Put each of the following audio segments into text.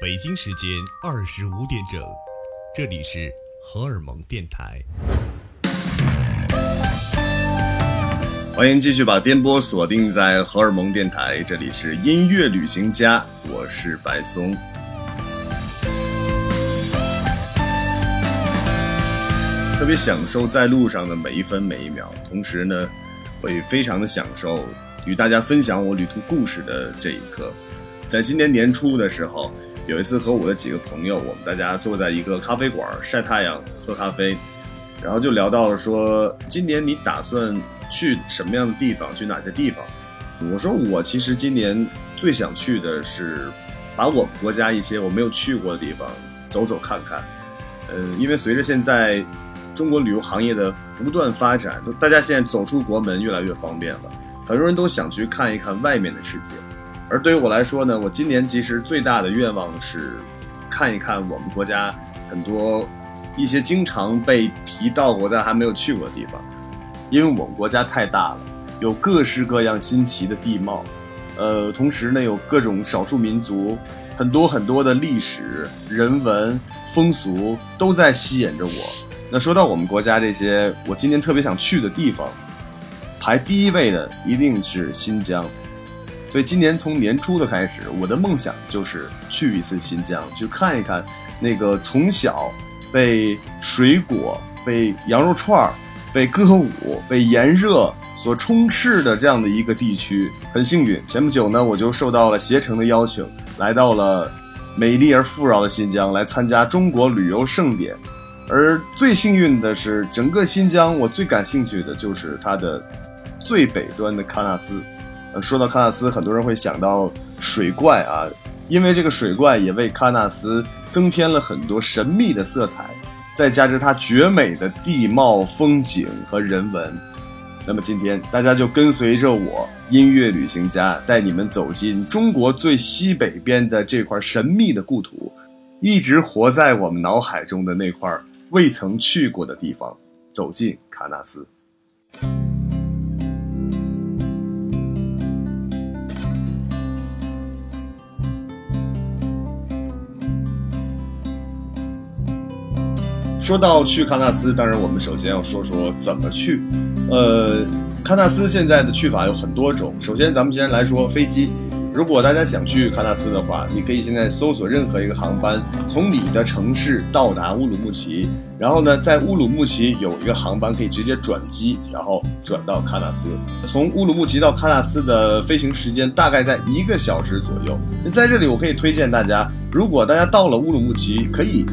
北京时间二十五点整，这里是荷尔蒙电台。欢迎继续把电波锁定在荷尔蒙电台，这里是音乐旅行家，我是白松。特别享受在路上的每一分每一秒，同时呢，会非常的享受与大家分享我旅途故事的这一刻。在今年年初的时候，有一次和我的几个朋友，我们大家坐在一个咖啡馆晒太阳喝咖啡，然后就聊到了说，今年你打算去什么样的地方，去哪些地方？我说我其实今年最想去的是把我们国家一些我没有去过的地方走走看看。嗯，因为随着现在。中国旅游行业的不断发展，大家现在走出国门越来越方便了，很多人都想去看一看外面的世界。而对于我来说呢，我今年其实最大的愿望是看一看我们国家很多一些经常被提到过但还没有去过的地方，因为我们国家太大了，有各式各样新奇的地貌，呃，同时呢有各种少数民族，很多很多的历史、人文、风俗都在吸引着我。那说到我们国家这些，我今年特别想去的地方，排第一位的一定是新疆。所以今年从年初的开始，我的梦想就是去一次新疆，去看一看那个从小被水果、被羊肉串、被歌舞、被炎热所充斥的这样的一个地区。很幸运，前不久呢，我就受到了携程的邀请，来到了美丽而富饶的新疆，来参加中国旅游盛典。而最幸运的是，整个新疆，我最感兴趣的就是它的最北端的喀纳斯。说到喀纳斯，很多人会想到水怪啊，因为这个水怪也为喀纳斯增添了很多神秘的色彩，再加之它绝美的地貌风景和人文。那么今天大家就跟随着我音乐旅行家，带你们走进中国最西北边的这块神秘的故土，一直活在我们脑海中的那块。未曾去过的地方，走进喀纳斯。说到去喀纳斯，当然我们首先要说说怎么去。呃，喀纳斯现在的去法有很多种。首先，咱们先来说飞机。如果大家想去喀纳斯的话，你可以现在搜索任何一个航班，从你的城市到达乌鲁木齐，然后呢，在乌鲁木齐有一个航班可以直接转机，然后转到喀纳斯。从乌鲁木齐到喀纳斯的飞行时间大概在一个小时左右。在这里，我可以推荐大家，如果大家到了乌鲁木齐，可以。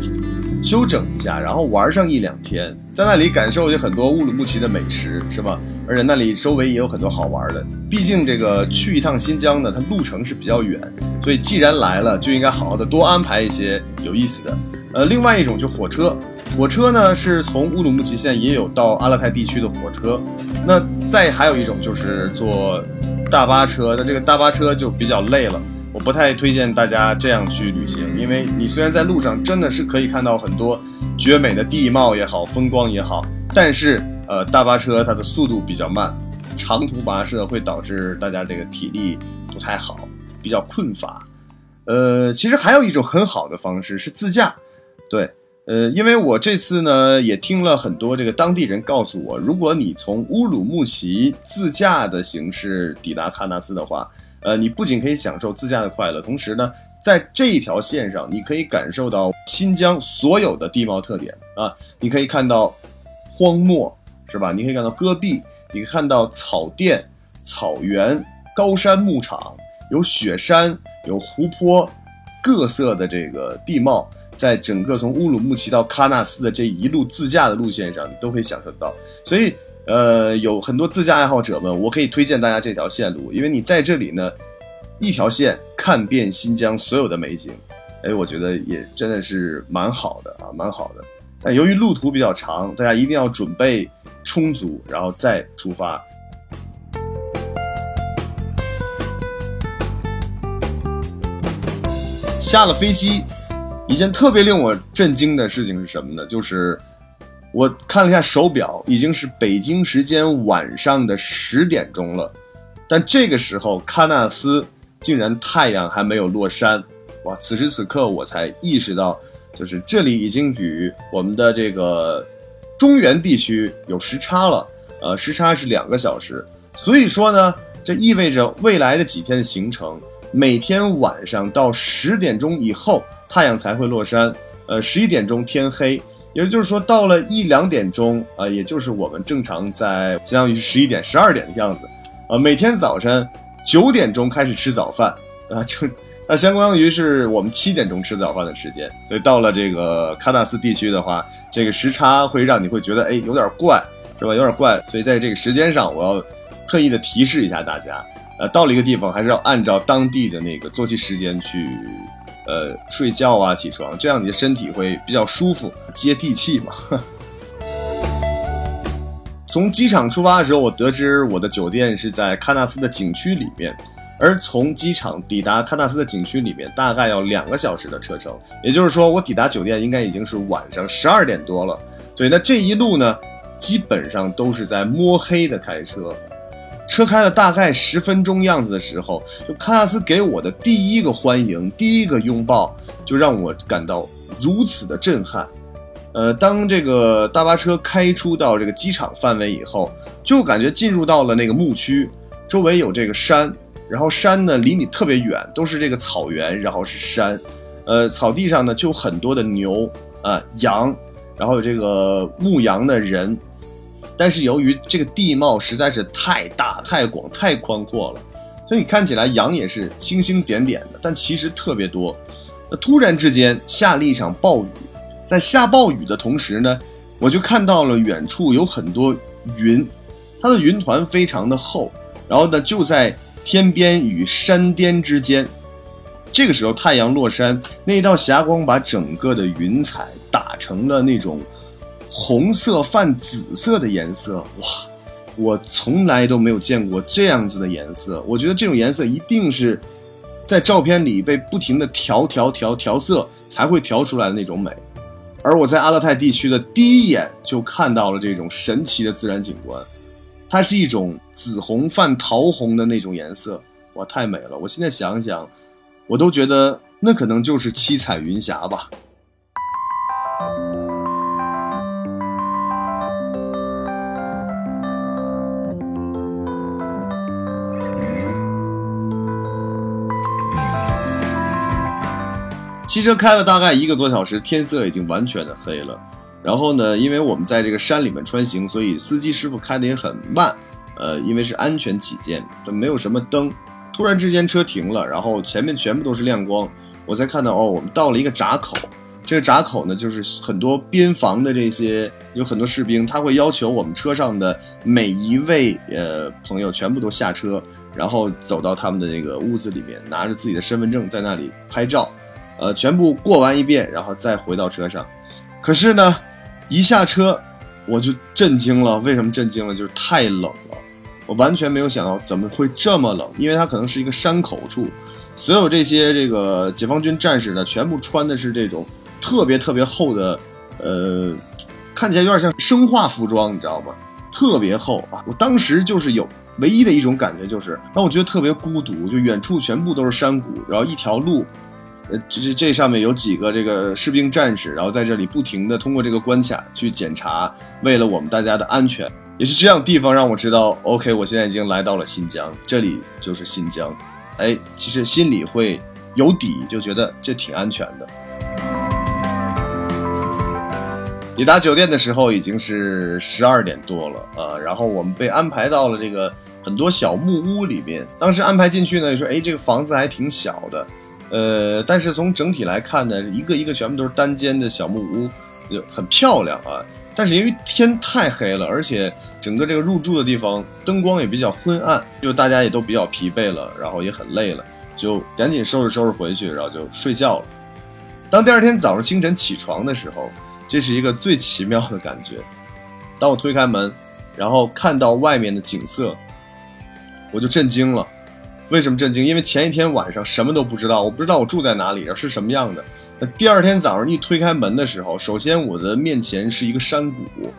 休整一下，然后玩上一两天，在那里感受有很多乌鲁木齐的美食，是吧？而且那里周围也有很多好玩的。毕竟这个去一趟新疆呢，它路程是比较远，所以既然来了，就应该好好的多安排一些有意思的。呃，另外一种就火车，火车呢是从乌鲁木齐现在也有到阿勒泰地区的火车。那再还有一种就是坐大巴车，那这个大巴车就比较累了。我不太推荐大家这样去旅行，因为你虽然在路上真的是可以看到很多绝美的地貌也好，风光也好，但是呃，大巴车它的速度比较慢，长途跋涉会导致大家这个体力不太好，比较困乏。呃，其实还有一种很好的方式是自驾，对，呃，因为我这次呢也听了很多这个当地人告诉我，如果你从乌鲁木齐自驾的形式抵达喀纳斯的话。呃，你不仅可以享受自驾的快乐，同时呢，在这一条线上，你可以感受到新疆所有的地貌特点啊。你可以看到荒漠，是吧？你可以看到戈壁，你可以看到草甸、草原、高山牧场，有雪山，有湖泊，各色的这个地貌，在整个从乌鲁木齐到喀纳斯的这一路自驾的路线上，你都可以享受到。所以。呃，有很多自驾爱好者们，我可以推荐大家这条线路，因为你在这里呢，一条线看遍新疆所有的美景，哎，我觉得也真的是蛮好的啊，蛮好的。但由于路途比较长，大家一定要准备充足，然后再出发。下了飞机，一件特别令我震惊的事情是什么呢？就是。我看了一下手表，已经是北京时间晚上的十点钟了，但这个时候喀纳斯竟然太阳还没有落山，哇，此时此刻我才意识到，就是这里已经与我们的这个中原地区有时差了，呃，时差是两个小时，所以说呢，这意味着未来的几天的行程，每天晚上到十点钟以后太阳才会落山，呃，十一点钟天黑。也就是说，到了一两点钟啊，也就是我们正常在相当于是十一点、十二点的样子，啊，每天早晨九点钟开始吃早饭啊，就那相当于是我们七点钟吃早饭的时间。所以到了这个喀纳斯地区的话，这个时差会让你会觉得哎有点怪，是吧？有点怪。所以在这个时间上，我要特意的提示一下大家，呃，到了一个地方还是要按照当地的那个作息时间去。呃，睡觉啊，起床，这样你的身体会比较舒服，接地气嘛。从机场出发的时候，我得知我的酒店是在喀纳斯的景区里面，而从机场抵达喀纳斯的景区里面，大概要两个小时的车程。也就是说，我抵达酒店应该已经是晚上十二点多了。所以，那这一路呢，基本上都是在摸黑的开车。车开了大概十分钟样子的时候，就喀纳斯给我的第一个欢迎、第一个拥抱，就让我感到如此的震撼。呃，当这个大巴车开出到这个机场范围以后，就感觉进入到了那个牧区，周围有这个山，然后山呢离你特别远，都是这个草原，然后是山，呃，草地上呢就很多的牛啊、羊，然后有这个牧羊的人。但是由于这个地貌实在是太大、太广、太宽阔了，所以你看起来羊也是星星点点的，但其实特别多。那突然之间下了一场暴雨，在下暴雨的同时呢，我就看到了远处有很多云，它的云团非常的厚，然后呢就在天边与山巅之间。这个时候太阳落山，那道霞光把整个的云彩打成了那种。红色泛紫色的颜色，哇！我从来都没有见过这样子的颜色。我觉得这种颜色一定是在照片里被不停的调调调调色才会调出来的那种美。而我在阿勒泰地区的第一眼就看到了这种神奇的自然景观，它是一种紫红泛桃红的那种颜色，哇，太美了！我现在想想，我都觉得那可能就是七彩云霞吧。汽车开了大概一个多小时，天色已经完全的黑了。然后呢，因为我们在这个山里面穿行，所以司机师傅开的也很慢。呃，因为是安全起见，都没有什么灯。突然之间车停了，然后前面全部都是亮光，我才看到哦，我们到了一个闸口。这个闸口呢，就是很多边防的这些有很多士兵，他会要求我们车上的每一位呃朋友全部都下车，然后走到他们的那个屋子里面，拿着自己的身份证在那里拍照。呃，全部过完一遍，然后再回到车上。可是呢，一下车我就震惊了。为什么震惊了？就是太冷了。我完全没有想到怎么会这么冷，因为它可能是一个山口处。所有这些这个解放军战士呢，全部穿的是这种特别特别厚的，呃，看起来有点像生化服装，你知道吗？特别厚啊！我当时就是有唯一的一种感觉，就是让我觉得特别孤独。就远处全部都是山谷，然后一条路。呃，这这这上面有几个这个士兵战士，然后在这里不停的通过这个关卡去检查，为了我们大家的安全，也是这样地方让我知道，OK，我现在已经来到了新疆，这里就是新疆，哎，其实心里会有底，就觉得这挺安全的。抵达酒店的时候已经是十二点多了啊，然后我们被安排到了这个很多小木屋里面，当时安排进去呢，就说，哎，这个房子还挺小的。呃，但是从整体来看呢，一个一个全部都是单间的小木屋，就很漂亮啊。但是因为天太黑了，而且整个这个入住的地方灯光也比较昏暗，就大家也都比较疲惫了，然后也很累了，就赶紧收拾收拾回去，然后就睡觉了。当第二天早上清晨起床的时候，这是一个最奇妙的感觉。当我推开门，然后看到外面的景色，我就震惊了。为什么震惊？因为前一天晚上什么都不知道，我不知道我住在哪里，是什么样的。那第二天早上一推开门的时候，首先我的面前是一个山谷，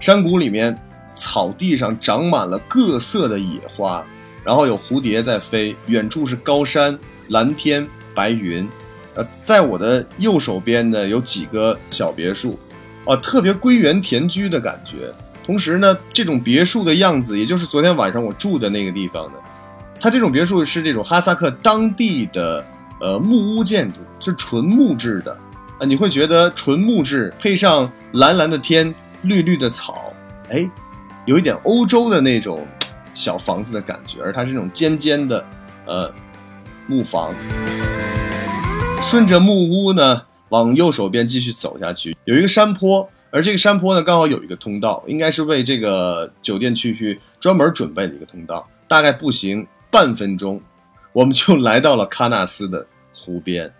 山谷里面草地上长满了各色的野花，然后有蝴蝶在飞，远处是高山、蓝天、白云，呃，在我的右手边呢有几个小别墅，啊，特别归园田居的感觉。同时呢，这种别墅的样子，也就是昨天晚上我住的那个地方呢，它这种别墅是这种哈萨克当地的呃木屋建筑，是纯木质的，啊，你会觉得纯木质配上蓝蓝的天、绿绿的草，哎，有一点欧洲的那种小房子的感觉，而它是那种尖尖的呃木房。顺着木屋呢，往右手边继续走下去，有一个山坡，而这个山坡呢，刚好有一个通道，应该是为这个酒店区域专门准备的一个通道。大概步行半分钟，我们就来到了喀纳斯的湖边。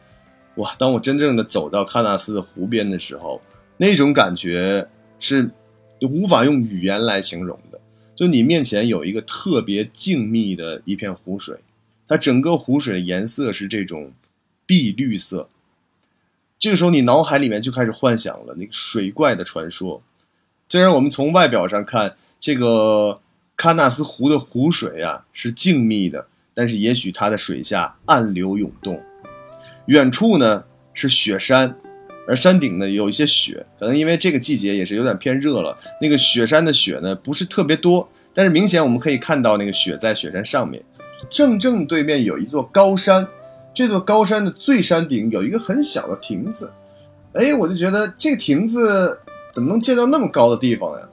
哇！当我真正的走到喀纳斯的湖边的时候，那种感觉是无法用语言来形容的。就你面前有一个特别静谧的一片湖水，它整个湖水的颜色是这种。碧绿色，这个时候你脑海里面就开始幻想了那个水怪的传说。虽然我们从外表上看这个喀纳斯湖的湖水啊是静谧的，但是也许它的水下暗流涌动。远处呢是雪山，而山顶呢有一些雪，可能因为这个季节也是有点偏热了。那个雪山的雪呢不是特别多，但是明显我们可以看到那个雪在雪山上面。正正对面有一座高山。这座高山的最山顶有一个很小的亭子，哎，我就觉得这个亭子怎么能建到那么高的地方呀？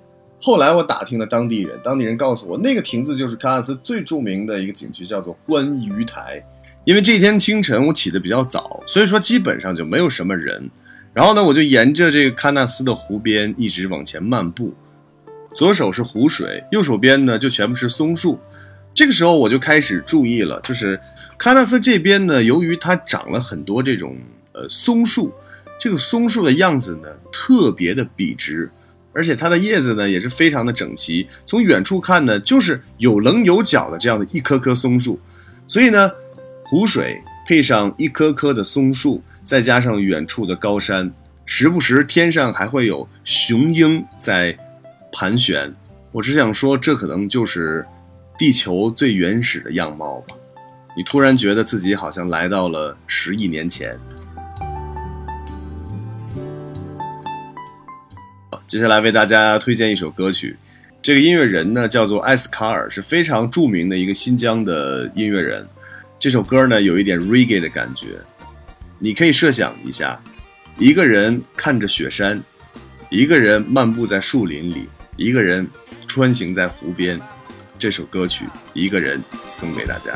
后来我打听了当地人，当地人告诉我，那个亭子就是喀纳斯最著名的一个景区，叫做观鱼台。因为这天清晨我起得比较早，所以说基本上就没有什么人。然后呢，我就沿着这个喀纳斯的湖边一直往前漫步，左手是湖水，右手边呢就全部是松树。这个时候我就开始注意了，就是。喀纳斯这边呢，由于它长了很多这种呃松树，这个松树的样子呢特别的笔直，而且它的叶子呢也是非常的整齐。从远处看呢，就是有棱有角的这样的一棵棵松树。所以呢，湖水配上一棵棵的松树，再加上远处的高山，时不时天上还会有雄鹰在盘旋。我只想说，这可能就是地球最原始的样貌吧。你突然觉得自己好像来到了十亿年前。接下来为大家推荐一首歌曲，这个音乐人呢叫做艾斯卡尔，是非常著名的一个新疆的音乐人。这首歌呢有一点 reggae 的感觉，你可以设想一下，一个人看着雪山，一个人漫步在树林里，一个人穿行在湖边。这首歌曲，一个人送给大家。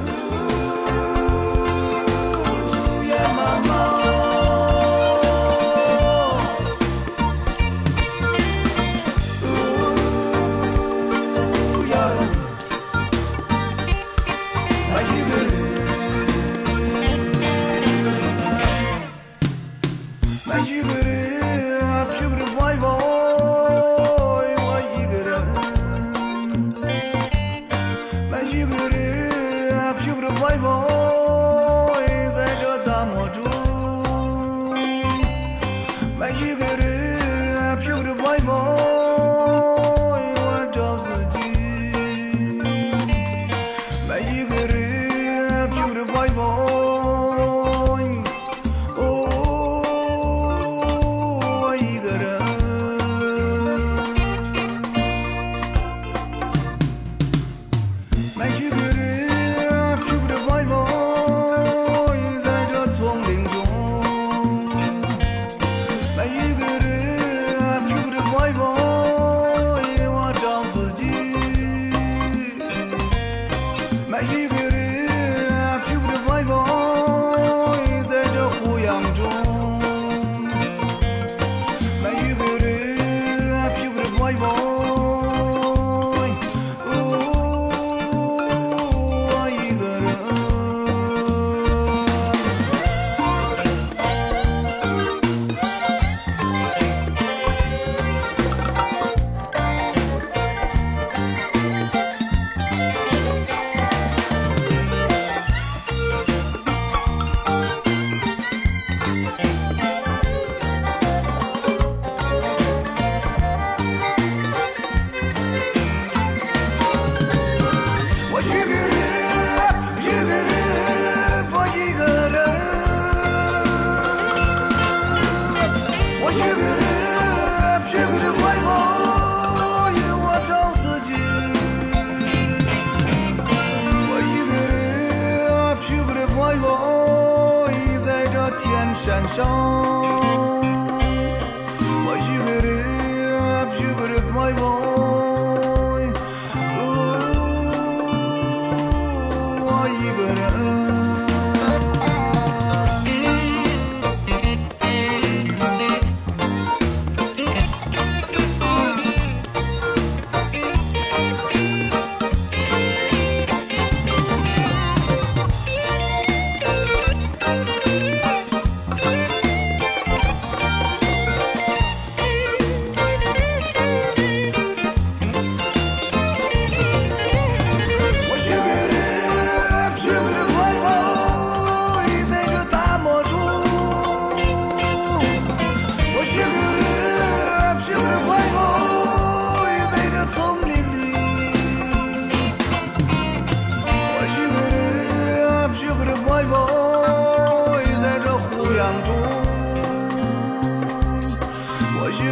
个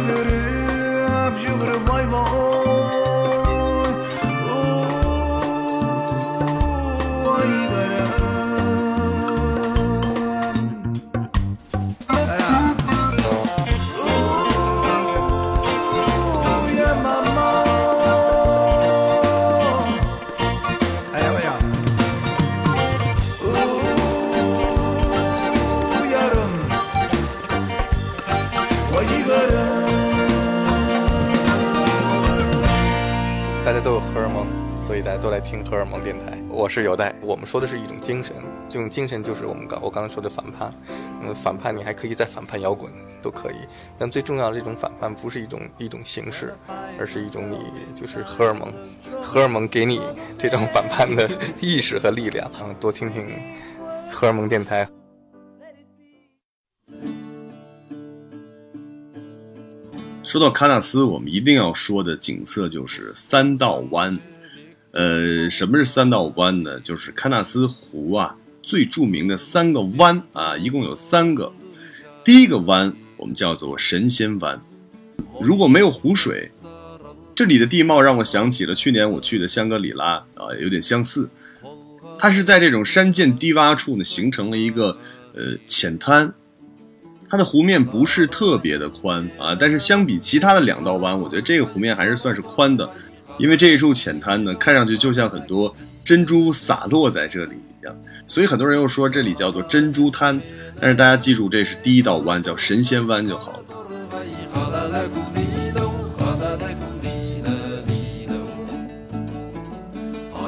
我去个的，是有待，我们说的是一种精神，这种精神就是我们刚我刚刚说的反叛。嗯，反叛你还可以再反叛摇滚都可以，但最重要的这种反叛不是一种一种形式，而是一种你就是荷尔蒙，荷尔蒙给你这种反叛的意识和力量。嗯，多听听荷尔蒙电台。说到喀纳斯，我们一定要说的景色就是三道湾。呃，什么是三道湾呢？就是喀纳斯湖啊最著名的三个湾啊，一共有三个。第一个湾我们叫做神仙湾，如果没有湖水，这里的地貌让我想起了去年我去的香格里拉啊，有点相似。它是在这种山涧低洼处呢，形成了一个呃浅滩，它的湖面不是特别的宽啊，但是相比其他的两道湾，我觉得这个湖面还是算是宽的，因为这一处浅滩呢，看上去就像很多珍珠洒落在这里一样，所以很多人又说这里叫做珍珠滩，但是大家记住，这是第一道湾，叫神仙湾就好了。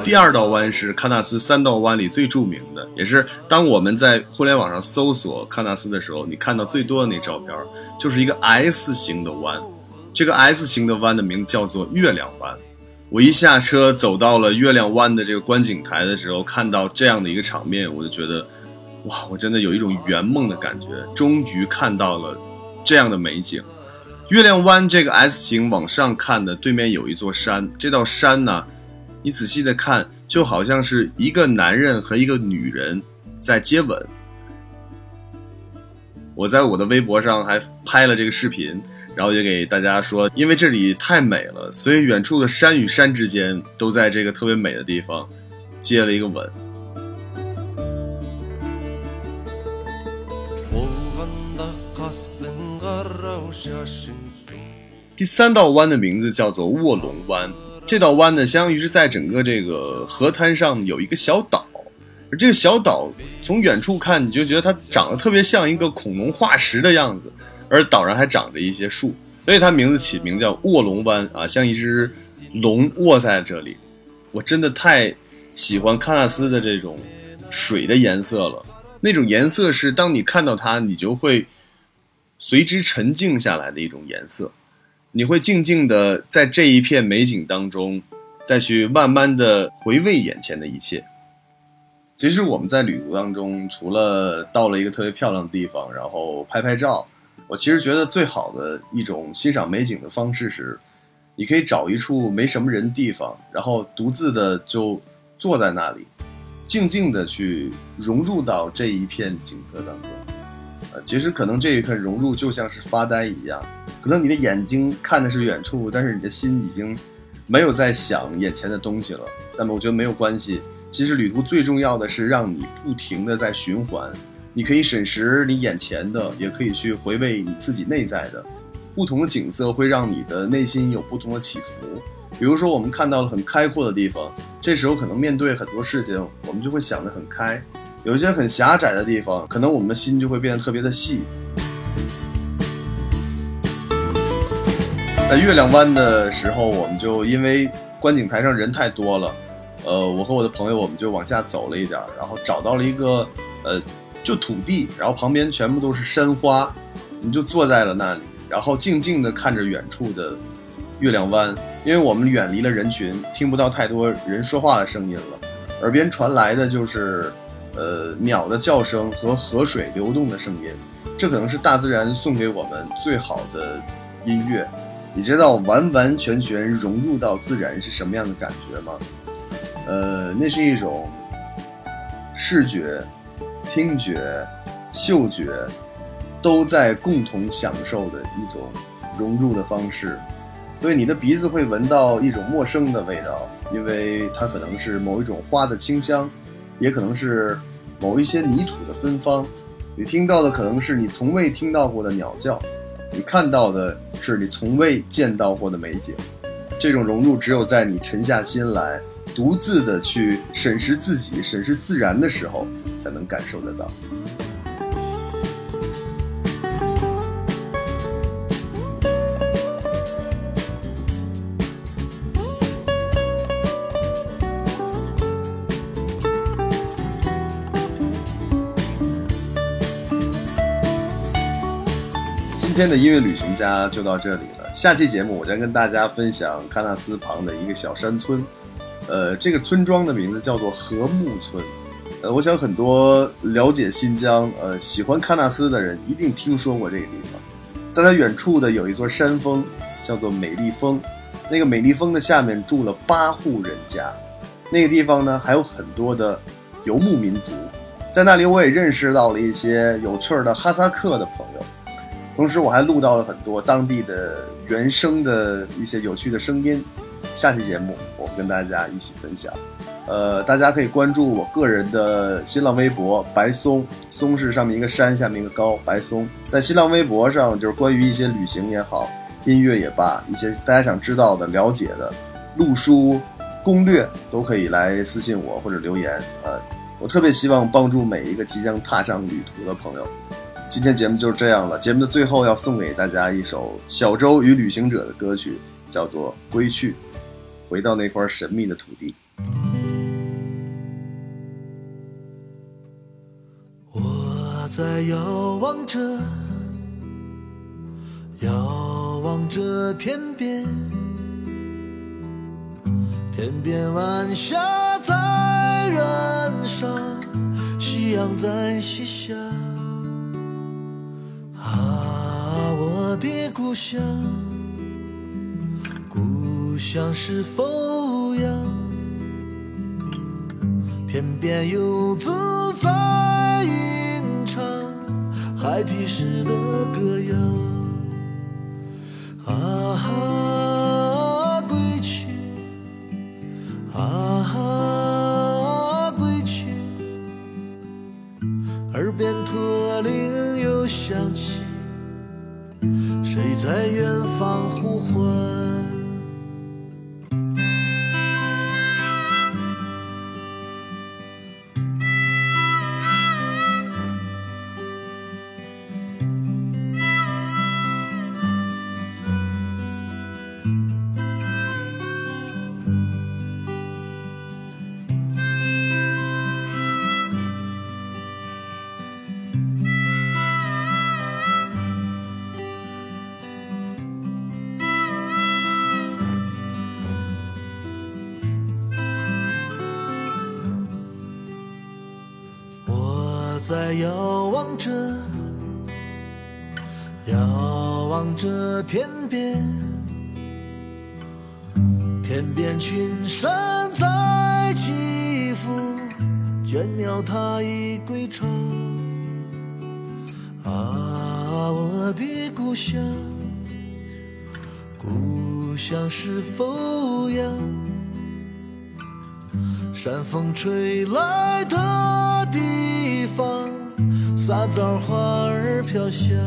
第二道湾是喀纳斯三道湾里最著名的，也是当我们在互联网上搜索喀纳斯的时候，你看到最多的那照片，就是一个 S 型的湾。这个 S 型的湾的名字叫做月亮湾。我一下车走到了月亮湾的这个观景台的时候，看到这样的一个场面，我就觉得，哇，我真的有一种圆梦的感觉，终于看到了这样的美景。月亮湾这个 S 型往上看的对面有一座山，这道山呢。你仔细的看，就好像是一个男人和一个女人在接吻。我在我的微博上还拍了这个视频，然后也给大家说，因为这里太美了，所以远处的山与山之间都在这个特别美的地方接了一个吻。第三道湾的名字叫做卧龙湾。这道湾呢，相当于是在整个这个河滩上有一个小岛，而这个小岛从远处看，你就觉得它长得特别像一个恐龙化石的样子，而岛上还长着一些树，所以它名字起名叫卧龙湾啊，像一只龙卧在这里。我真的太喜欢喀纳斯的这种水的颜色了，那种颜色是当你看到它，你就会随之沉静下来的一种颜色。你会静静的在这一片美景当中，再去慢慢的回味眼前的一切。其实我们在旅途当中，除了到了一个特别漂亮的地方，然后拍拍照，我其实觉得最好的一种欣赏美景的方式是，你可以找一处没什么人地方，然后独自的就坐在那里，静静的去融入到这一片景色当中。呃，其实可能这一刻融入就像是发呆一样，可能你的眼睛看的是远处，但是你的心已经没有在想眼前的东西了。那么我觉得没有关系，其实旅途最重要的是让你不停的在循环，你可以审视你眼前的，也可以去回味你自己内在的。不同的景色会让你的内心有不同的起伏。比如说，我们看到了很开阔的地方，这时候可能面对很多事情，我们就会想得很开；有一些很狭窄的地方，可能我们的心就会变得特别的细。在月亮湾的时候，我们就因为观景台上人太多了，呃，我和我的朋友我们就往下走了一点，然后找到了一个呃，就土地，然后旁边全部都是山花，我们就坐在了那里。然后静静地看着远处的月亮湾，因为我们远离了人群，听不到太多人说话的声音了，耳边传来的就是，呃，鸟的叫声和河水流动的声音，这可能是大自然送给我们最好的音乐。你知道完完全全融入到自然是什么样的感觉吗？呃，那是一种视觉、听觉、嗅觉。都在共同享受的一种融入的方式，所以你的鼻子会闻到一种陌生的味道，因为它可能是某一种花的清香，也可能是某一些泥土的芬芳。你听到的可能是你从未听到过的鸟叫，你看到的是你从未见到过的美景。这种融入只有在你沉下心来，独自的去审视自己、审视自然的时候，才能感受得到。今天的音乐旅行家就到这里了。下期节目我将跟大家分享喀纳斯旁的一个小山村，呃，这个村庄的名字叫做和木村。呃，我想很多了解新疆、呃喜欢喀纳斯的人一定听说过这个地方。在它远处的有一座山峰，叫做美丽峰。那个美丽峰的下面住了八户人家，那个地方呢还有很多的游牧民族。在那里，我也认识到了一些有趣的哈萨克的朋友。同时，我还录到了很多当地的原声的一些有趣的声音。下期节目我跟大家一起分享。呃，大家可以关注我个人的新浪微博“白松”，松是上面一个山，下面一个高，白松。在新浪微博上，就是关于一些旅行也好，音乐也罢，一些大家想知道的、了解的路书攻略，都可以来私信我或者留言。呃，我特别希望帮助每一个即将踏上旅途的朋友。今天节目就是这样了。节目的最后要送给大家一首小舟与旅行者的歌曲，叫做《归去》，回到那块神秘的土地。在遥望着，遥望着天边，天边晚霞在燃烧，夕阳在西下。啊，我的故乡，故乡是否样？天边游子在孩提时的歌谣。啊，归去，啊，归去，耳边驼铃又响起，谁在远方呼唤？天边群山在起伏，倦鸟它已归巢。啊，我的故乡，故乡是否阳？山风吹来的地方，撒枣花儿飘香。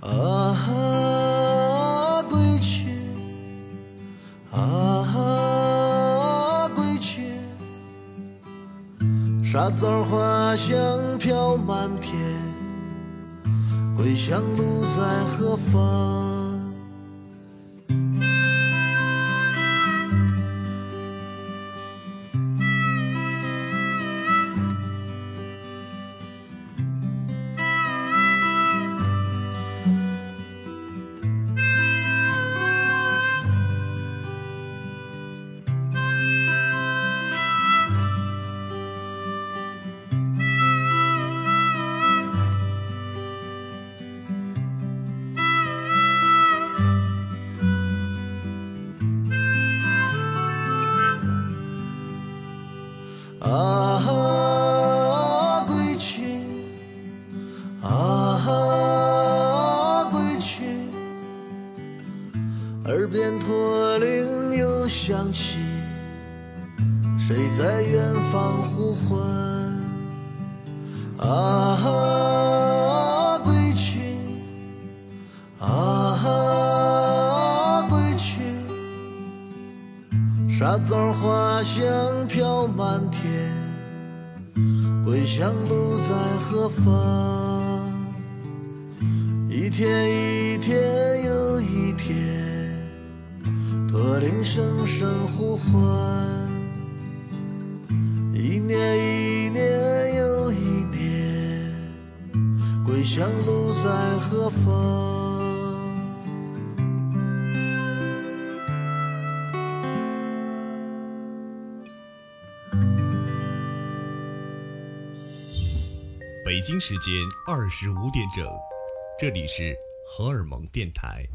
啊，沙枣花香飘满天，归乡路在何方？沙枣花香飘满天，归乡路在何方？一天一天又一天，驼铃声声呼唤。一年一年又一年，归乡路在何方？北京时间二十五点整，这里是荷尔蒙电台。